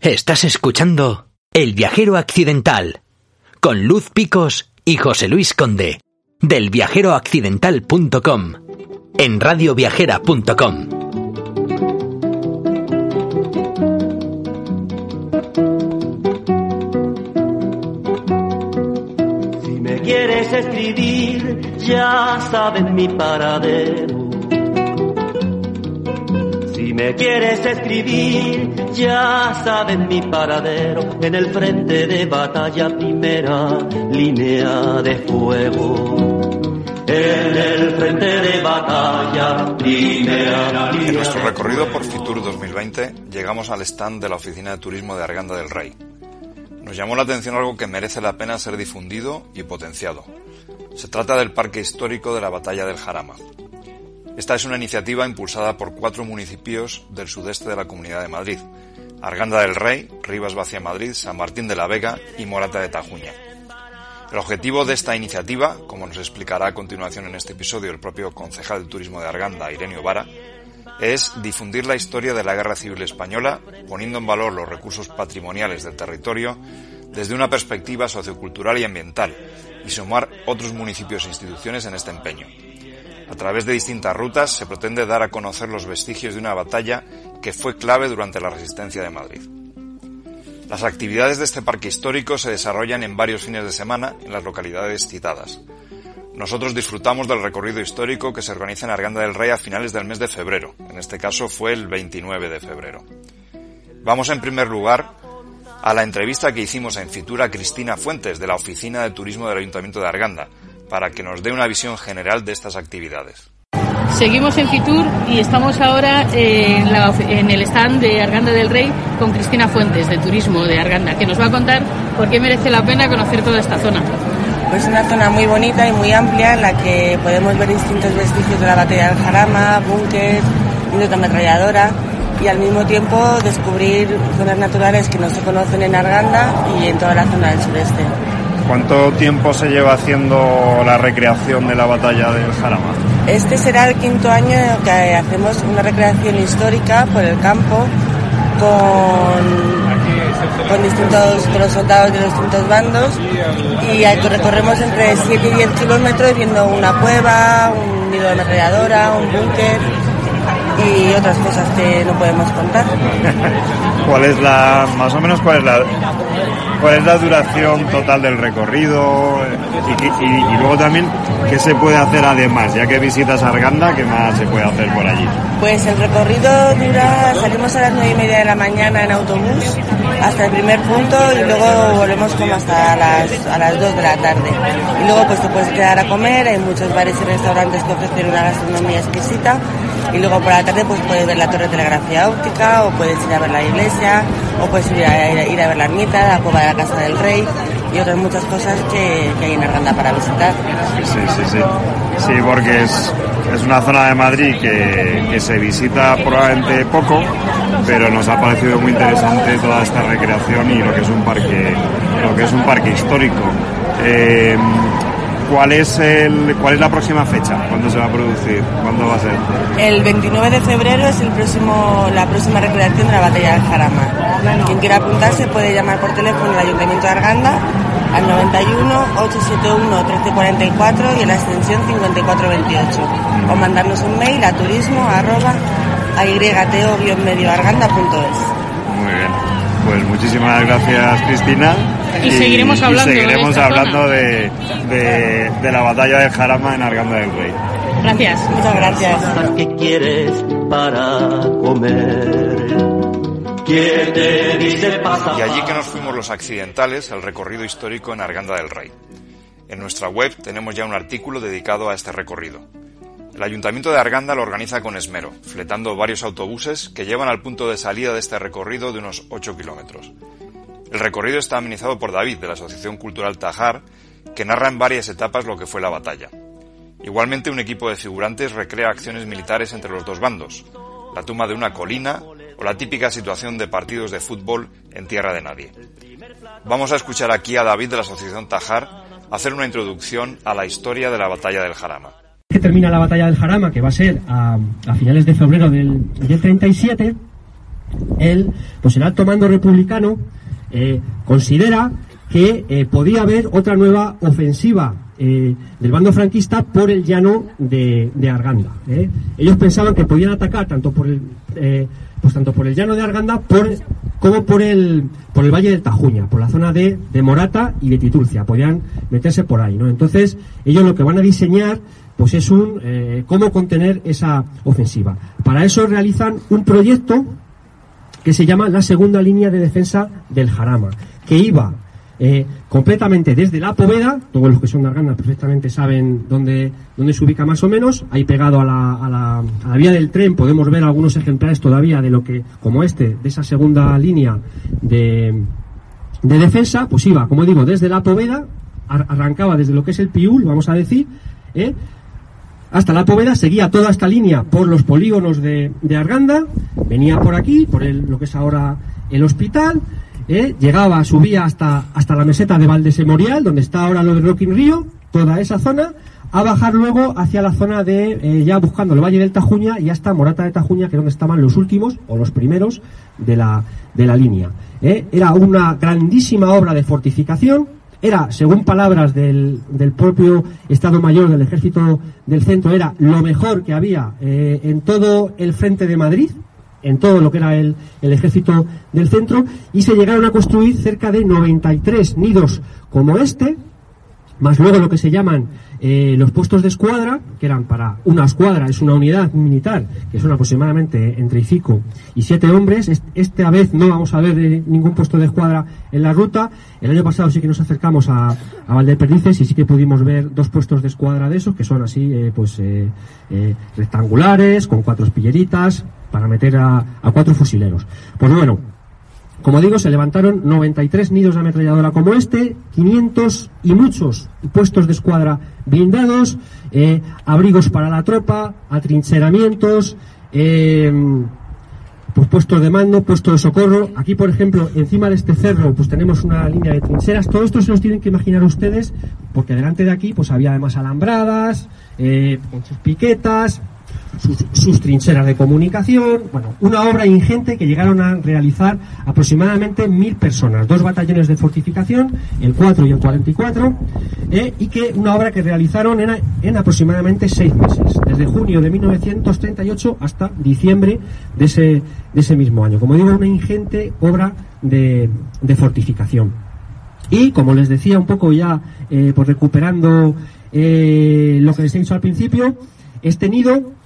Estás escuchando El viajero accidental con Luz Picos y José Luis Conde del viajeroaccidental.com en radioviajera.com. Si me quieres escribir, ya saben mi paradero. Si me quieres escribir, ya saben mi paradero. En el frente de batalla, primera línea de fuego. En el frente de batalla, primera En línea nuestro de recorrido por. Fitur 2020 llegamos al stand de la Oficina de Turismo de Arganda del Rey. Nos llamó la atención algo que merece la pena ser difundido y potenciado. Se trata del Parque Histórico de la Batalla del Jarama. Esta es una iniciativa impulsada por cuatro municipios del sudeste de la Comunidad de Madrid. Arganda del Rey, Rivas Vacia Madrid, San Martín de la Vega y Morata de Tajuña. El objetivo de esta iniciativa, como nos explicará a continuación en este episodio el propio concejal de turismo de Arganda, Irenio Vara, es difundir la historia de la Guerra Civil Española, poniendo en valor los recursos patrimoniales del territorio desde una perspectiva sociocultural y ambiental, y sumar otros municipios e instituciones en este empeño. A través de distintas rutas se pretende dar a conocer los vestigios de una batalla que fue clave durante la resistencia de Madrid. Las actividades de este parque histórico se desarrollan en varios fines de semana en las localidades citadas. Nosotros disfrutamos del recorrido histórico que se organiza en Arganda del Rey a finales del mes de febrero. En este caso fue el 29 de febrero. Vamos en primer lugar a la entrevista que hicimos en Fitura Cristina Fuentes de la Oficina de Turismo del Ayuntamiento de Arganda para que nos dé una visión general de estas actividades. Seguimos en Fitur y estamos ahora en, la ofi- en el stand de Arganda del Rey con Cristina Fuentes, de Turismo de Arganda, que nos va a contar por qué merece la pena conocer toda esta zona. Pues una zona muy bonita y muy amplia en la que podemos ver distintos vestigios de la batalla del Jarama, búnker, una ametralladora y al mismo tiempo descubrir zonas naturales que no se conocen en Arganda y en toda la zona del sureste. ¿Cuánto tiempo se lleva haciendo la recreación de la batalla del Jarama? Este será el quinto año que hacemos una recreación histórica por el campo con, distintos los soldados de los distintos bandos y recorremos entre 7 y 10 kilómetros viendo una cueva, un nido de ametralladora, un búnker y otras cosas que no podemos contar. ¿Cuál es la, más o menos, cuál es la, cuál es la duración total del recorrido? Y, y- y luego también, ¿qué se puede hacer además? Ya que visitas Arganda, ¿qué más se puede hacer por allí? Pues el recorrido dura, salimos a las nueve y media de la mañana en autobús hasta el primer punto y luego volvemos como hasta las, a las 2 de la tarde. Y luego pues te puedes quedar a comer, hay muchos bares y restaurantes que ofrecen una gastronomía exquisita y luego por la tarde pues puedes ver la torre de telegrafía óptica o puedes ir a ver la iglesia o puedes ir a, ir a- ver la ermita, la cueva de la casa del rey y otras muchas cosas que, que hay en Arganda para visitar. Sí, sí, sí. Sí, porque es, es una zona de Madrid que, que se visita probablemente poco, pero nos ha parecido muy interesante toda esta recreación y lo que es un parque, lo que es un parque histórico. Eh, ¿Cuál es el, cuál es la próxima fecha? ¿Cuándo se va a producir? ¿Cuándo va a ser? El 29 de febrero es el próximo, la próxima recreación de la batalla del Jarama. Quien quiera apuntarse puede llamar por teléfono al Ayuntamiento de Arganda al 91 871 1344 y en la extensión 5428 o mandarnos un mail a turismo arroba. Muy bien. Pues muchísimas gracias, Cristina. Y seguiremos hablando y de seguiremos esta hablando zona. de, de, de la batalla de Jarama en Arganda del Rey. Gracias. Muchas gracias. ¿Qué quieres para comer? ¿Quién te dice pasa? Y allí que nos fuimos los accidentales, el recorrido histórico en Arganda del Rey. En nuestra web tenemos ya un artículo dedicado a este recorrido. El Ayuntamiento de Arganda lo organiza con esmero, fletando varios autobuses que llevan al punto de salida de este recorrido de unos 8 kilómetros. El recorrido está amenizado por David, de la Asociación Cultural Tajar, que narra en varias etapas lo que fue la batalla. Igualmente, un equipo de figurantes recrea acciones militares entre los dos bandos, la tumba de una colina o la típica situación de partidos de fútbol en tierra de nadie. Vamos a escuchar aquí a David de la Asociación Tajar hacer una introducción a la historia de la batalla del Jarama. Que termina la batalla del Jarama, que va a ser a, finales de febrero del, del 37, él, pues el alto mando republicano eh, considera que eh, podía haber otra nueva ofensiva eh, del bando franquista por el llano de, Arganda. Ellos pensaban que podían atacar tanto por el pues tanto por el llano de Arganda por, como por el por el valle del Tajuña, por la zona de, de Morata y de Titulcia. Podían meterse por ahí, ¿no? Entonces ellos lo que van a diseñar pues es un cómo contener esa ofensiva. Para eso realizan un proyecto que se llama la segunda línea de defensa del Jarama, que iba eh, completamente desde la Poveda, todos los que son de Arganda perfectamente saben dónde, dónde se ubica más o menos, ahí pegado a la, a, la, a la, vía del tren podemos ver algunos ejemplares todavía de lo que, como este, de esa segunda línea de, de defensa, pues iba, como digo, desde la Poveda, arrancaba desde lo que es el Piul, vamos a decir, ¿eh? hasta la Poveda, seguía toda esta línea por los polígonos de, Arganda, venía por aquí, por lo que es ahora el hospital, eh, llegaba, subía hasta, hasta la meseta de Valdesemorial, donde está ahora lo de Rocking Río, toda esa zona, a bajar luego hacia la zona de, eh, ya buscando el Valle del Tajuña y hasta Morata de Tajuña, que es donde estaban los últimos o los primeros de la, de la línea. Eh, era una grandísima obra de fortificación, era, según palabras del, del, propio Estado Mayor del Ejército del Centro, era lo mejor que había en todo el frente de Madrid, en todo lo que era el, el, Ejército del Centro, y se llegaron a construir cerca de 93 nidos como este, más luego lo que se llaman eh, los puestos de escuadra, que eran para una escuadra, es una unidad militar, que son aproximadamente entre cinco y siete hombres. Esta vez no vamos a ver eh, ningún puesto de escuadra en la ruta. El año pasado sí que nos acercamos a, a Valdeperdices y sí que pudimos ver dos puestos de escuadra de esos, que son así, eh, pues, rectangulares, con cuatro espilleritas, para meter a, a cuatro fusileros. Pues bueno, como digo, se levantaron 93 nidos de ametralladora como este, 500 y muchos puestos de escuadra blindados, eh, abrigos para la tropa, atrincheramientos, eh, pues puestos de mando, puestos de socorro. Aquí, por ejemplo, encima de este cerro, pues tenemos una línea de trincheras. Todo esto se los tienen que imaginar ustedes, porque delante de aquí, pues había además alambradas, eh, piquetas, sus, trincheras de comunicación, bueno, una obra ingente que llegaron a realizar aproximadamente mil personas, dos batallones de fortificación, el 4 y el 44, eh, y que una obra que realizaron en, en, aproximadamente seis meses, desde junio de 1938 hasta diciembre de ese, de ese mismo año. Como digo, una ingente obra de, de fortificación. Y como les decía un poco ya, eh, recuperando eh, lo que les he dicho al principio, este nido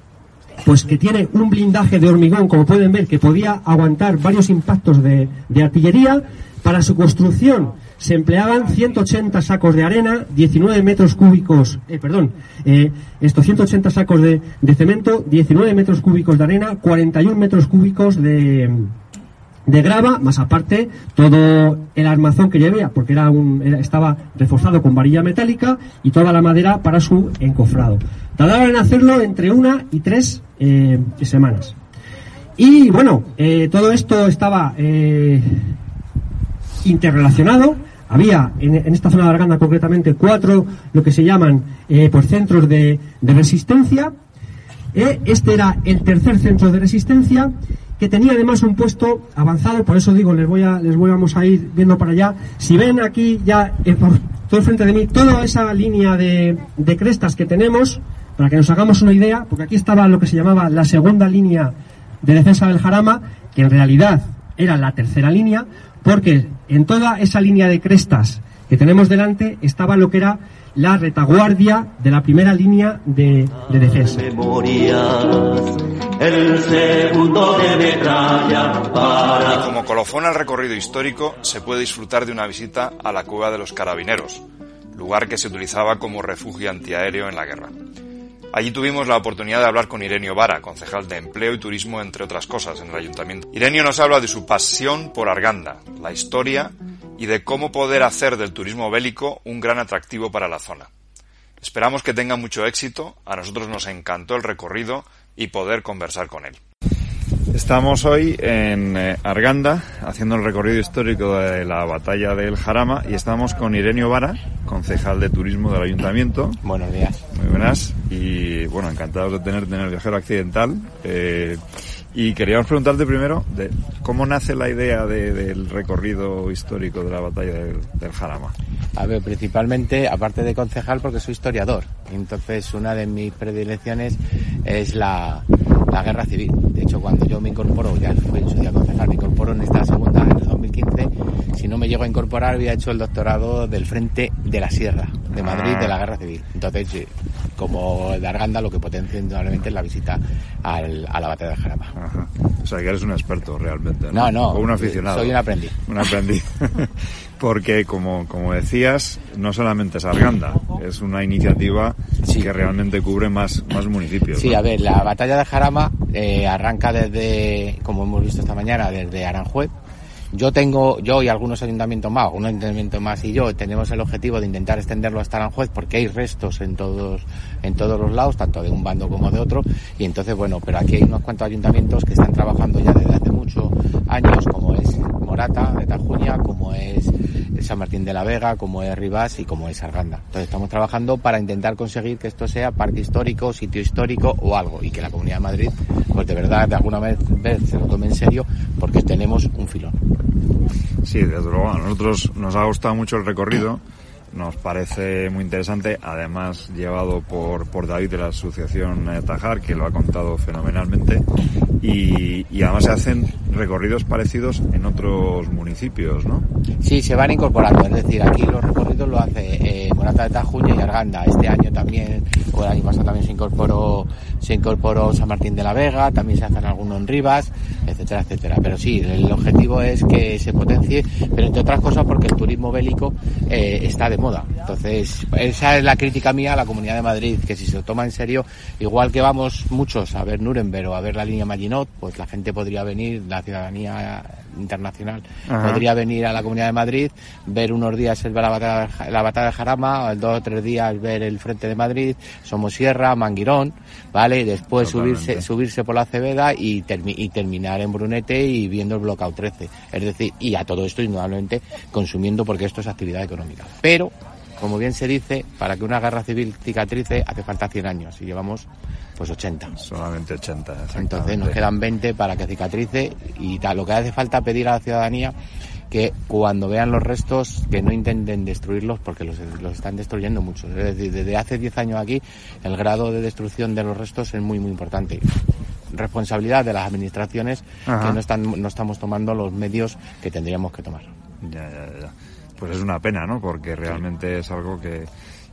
pues que tiene un blindaje de hormigón, como pueden ver, que podía aguantar varios impactos de, artillería. Para su construcción se empleaban 180 sacos de arena, 19 metros cúbicos, eh, perdón, eh, estos 180 sacos de, cemento, 19 metros cúbicos de arena, 41 metros cúbicos de, de grava, más aparte todo el armazón que llevaba, porque era un, estaba reforzado con varilla metálica y toda la madera para su encofrado. Tardaron en hacerlo entre una y tres eh, semanas. Y bueno, eh, todo esto estaba eh, interrelacionado. Había en, esta zona de Arganda concretamente cuatro lo que se llaman pues centros de, resistencia. este era el tercer centro de resistencia que tenía además un puesto avanzado, por eso digo, les voy a, les voy, vamos a ir viendo para allá. Si ven aquí ya por todo el frente de mí, toda esa línea de, de crestas que tenemos, para que nos hagamos una idea, porque aquí estaba lo que se llamaba la segunda línea de defensa del Jarama, que en realidad era la tercera línea, porque en toda esa línea de crestas que tenemos delante estaba lo que era la retaguardia de la primera línea de, de defensa. Como colofón al recorrido histórico, se puede disfrutar de una visita a la cueva de los carabineros, lugar que se utilizaba como refugio antiaéreo en la guerra. Allí tuvimos la oportunidad de hablar con Irenio Vara, concejal de Empleo y Turismo, entre otras cosas, en el ayuntamiento. Irenio nos habla de su pasión por Arganda, la historia y de cómo poder hacer del turismo bélico un gran atractivo para la zona. Esperamos que tenga mucho éxito, a nosotros nos encantó el recorrido y poder conversar con él. Estamos hoy en eh, Arganda haciendo el recorrido histórico de la batalla del Jarama y estamos con Irenio Vara, concejal de turismo del ayuntamiento. Buenos días. Muy buenas y bueno, encantados de tenerte en viajero accidental. Eh, y queríamos preguntarte primero cómo nace la idea de- del recorrido histórico de la batalla del, del Jarama. A ver, principalmente, aparte de concejal, porque soy historiador. Entonces, una de mis predilecciones es la, la guerra civil. De hecho, cuando yo me incorporo, ya fui en su día concejal, me incorporo en esta segunda, en el 2015. Si no me llego a incorporar, había hecho el doctorado del Frente de la Sierra, de Madrid, de la guerra civil. Entonces, sí, como de Arganda, lo que potencia indudablemente es la visita al- a la batalla de Jarama. Ajá. O sea, que eres un experto realmente. No, no, O un aficionado. soy un aprendiz. Un aprendiz. Porque, como, como decías, no solamente es Arganda, es una iniciativa que realmente cubre más, más municipios. Sí, ¿no? a ver, la batalla de Jarama eh, arranca desde, como hemos visto esta mañana, desde Aranjuez. Yo tengo, yo y algunos ayuntamientos más, algunos ayuntamientos más y yo tenemos el objetivo de intentar extenderlo hasta Aranjuez porque hay restos en todos, en todos los lados, tanto de un bando como de otro. Y entonces, bueno, pero aquí hay unos cuantos ayuntamientos que están trabajando ya desde hace muchos años, como es Morata de Tajuña, como es San Martín de la Vega, como es Rivas y como es Arganda. Entonces estamos trabajando para intentar conseguir que esto sea parque histórico, sitio histórico o algo y que la Comunidad de Madrid, pues de verdad, de alguna vez, vez se lo tome en serio porque tenemos un filón. Sí, desde luego. A nosotros nos ha gustado mucho el recorrido. Nos parece muy interesante, además llevado por, por David de la Asociación eh, Tajar, que lo ha contado fenomenalmente. Y, y además se hacen recorridos parecidos en otros municipios, ¿no? Sí, se van incorporando, es decir, aquí los recorridos lo hace Morata de Tajuña y Arganda. Este año también, o el año pasado también se incorporó, se incorporó San Martín de la Vega, también se hacen algunos en Rivas, etcétera, etcétera. Pero sí, el objetivo es que se potencie, pero entre otras cosas porque el turismo bélico eh, está de moda. Entonces, esa es la crítica mía a la Comunidad de Madrid, que si se lo toma en serio, igual que vamos muchos a ver Nuremberg o a ver la línea Maginot, pues la gente podría venir, la ciudadanía internacional Ajá. podría venir a la Comunidad de Madrid, ver unos días el, la, batalla, la batalla de Jarama, dos o tres días ver el Frente de Madrid, Somosierra, Manguirón, ¿vale? Y después Totalmente. subirse, subirse por la Cebeda y, termi- y terminar en Brunete y viendo el bloqueo 13. Es decir, y a todo esto indudablemente consumiendo porque esto es actividad económica. Pero, como bien se dice, para que una guerra civil cicatrice hace falta 100 años y llevamos pues 80. Solamente 80. Entonces nos quedan 20 para que cicatrice y tal. Lo que hace falta pedir a la ciudadanía que cuando vean los restos que no intenten destruirlos porque los, los están destruyendo mucho. Es decir, desde hace 10 años aquí el grado de destrucción de los restos es muy muy importante. Responsabilidad de las administraciones Ajá. que no están no estamos tomando los medios que tendríamos que tomar. Ya, ya, ya. Pues es una pena, ¿no? Porque realmente es algo que...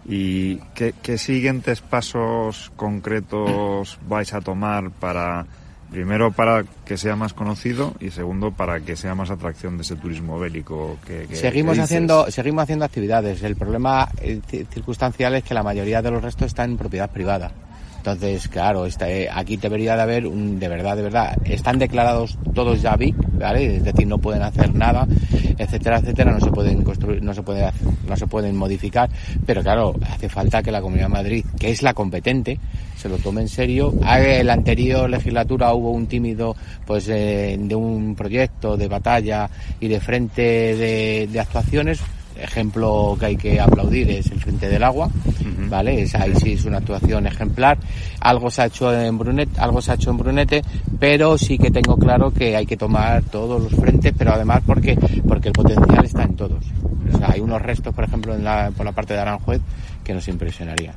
¿Y qué, qué siguientes pasos concretos vais a tomar para, primero, para que sea más conocido y segundo, para que sea más atracción de ese turismo bélico que, que- seguimos que haciendo seguimos haciendo actividades. El problema eh, ci- circunstancial es que la mayoría de los restos están en propiedad privada entonces claro está, eh, aquí debería de haber un, de verdad de verdad están declarados todos ya BIC vale es decir no pueden hacer nada etcétera etcétera no se pueden construir no se puede hacer- no se pueden modificar pero claro hace falta que la Comunidad de Madrid que es la competente se lo tome en serio. Ah, en la anterior legislatura hubo un tímido pues eh, de un proyecto de batalla y de frente de actuaciones ejemplo que hay que aplaudir es el Frente del Agua, ¿vale? Es, ahí sí es una actuación ejemplar. Algo se ha hecho en Brunete, algo se ha hecho en Brunete, pero sí que tengo claro que hay que tomar todos los frentes, pero además porque, porque el potencial está en todos. O sea, hay unos restos, por ejemplo, en la, por la parte de Aranjuez que nos impresionaría.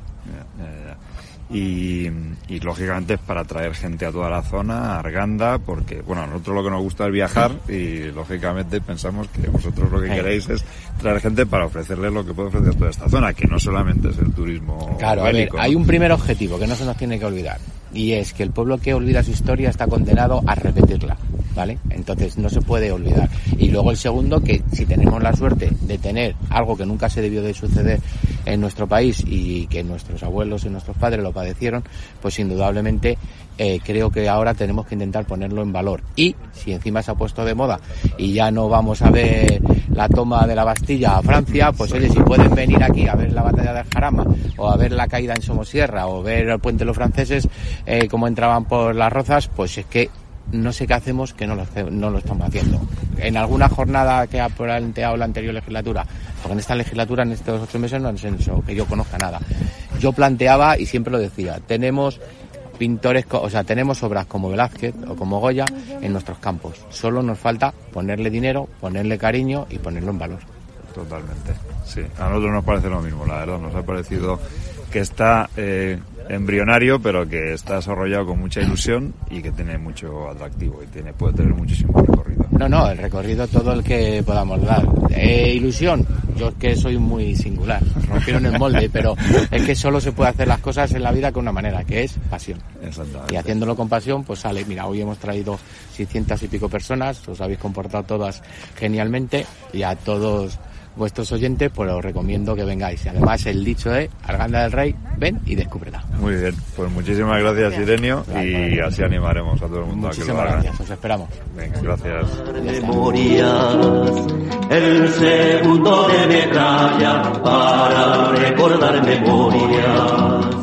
Y, y, lógicamente es para atraer gente a toda la zona, a Arganda, porque bueno, a nosotros lo que nos gusta es viajar y lógicamente pensamos que vosotros lo que queréis es traer gente para ofrecerles lo que puede ofrecer toda esta zona, que no solamente es el turismo Claro, hay un primer objetivo que no se nos tiene que olvidar y es que el pueblo que olvida su historia está condenado a repetirla, ¿vale? Entonces no se puede olvidar. Y luego el segundo, que si tenemos la suerte de tener algo que nunca se debió de suceder en nuestro país y que nuestros abuelos y nuestros padres lo padecieron, pues indudablemente eh, creo que ahora tenemos que intentar ponerlo en valor. Y si encima se ha puesto de moda y ya no vamos a ver la toma de la Bastilla a Francia, pues oye, si pueden venir aquí a ver la batalla del Jarama o a ver la caída en Somosierra o ver el puente de los franceses eh, como entraban por las rozas, pues es que no sé qué hacemos que no lo, no lo estamos haciendo. En alguna jornada que ha planteado la anterior legislatura, porque en esta legislatura, en estos ocho meses, no han sido que yo conozca nada. Yo planteaba, y siempre lo decía, tenemos pintores, o sea, tenemos obras como Velázquez o como Goya en nuestros campos. Solo nos falta ponerle dinero, ponerle cariño y ponerlo en valor. Totalmente, sí. A nosotros nos parece lo mismo, la verdad. Nos ha parecido que está eh, embrionario, pero que está desarrollado con mucha ilusión y que tiene mucho atractivo y tiene puede tener muchísimo recorrido. No, no, el recorrido todo el que podamos dar. Eh, ilusión, yo es que soy muy singular, rompieron el molde, pero es que solo se puede hacer las cosas en la vida con una manera, que es pasión. Y haciéndolo con pasión, pues sale. Mira, hoy hemos traído 600 y pico personas, os habéis comportado todas genialmente y a todos vuestros oyentes, pues os recomiendo que vengáis. Y además el dicho es, Arganda del Rey, ven y descúbrela. Muy bien, pues muchísimas gracias, Irenio y así animaremos a todo el mundo a que lo haga. gracias, os esperamos. Venga, gracias. el segundo de metralla para recordar memorias.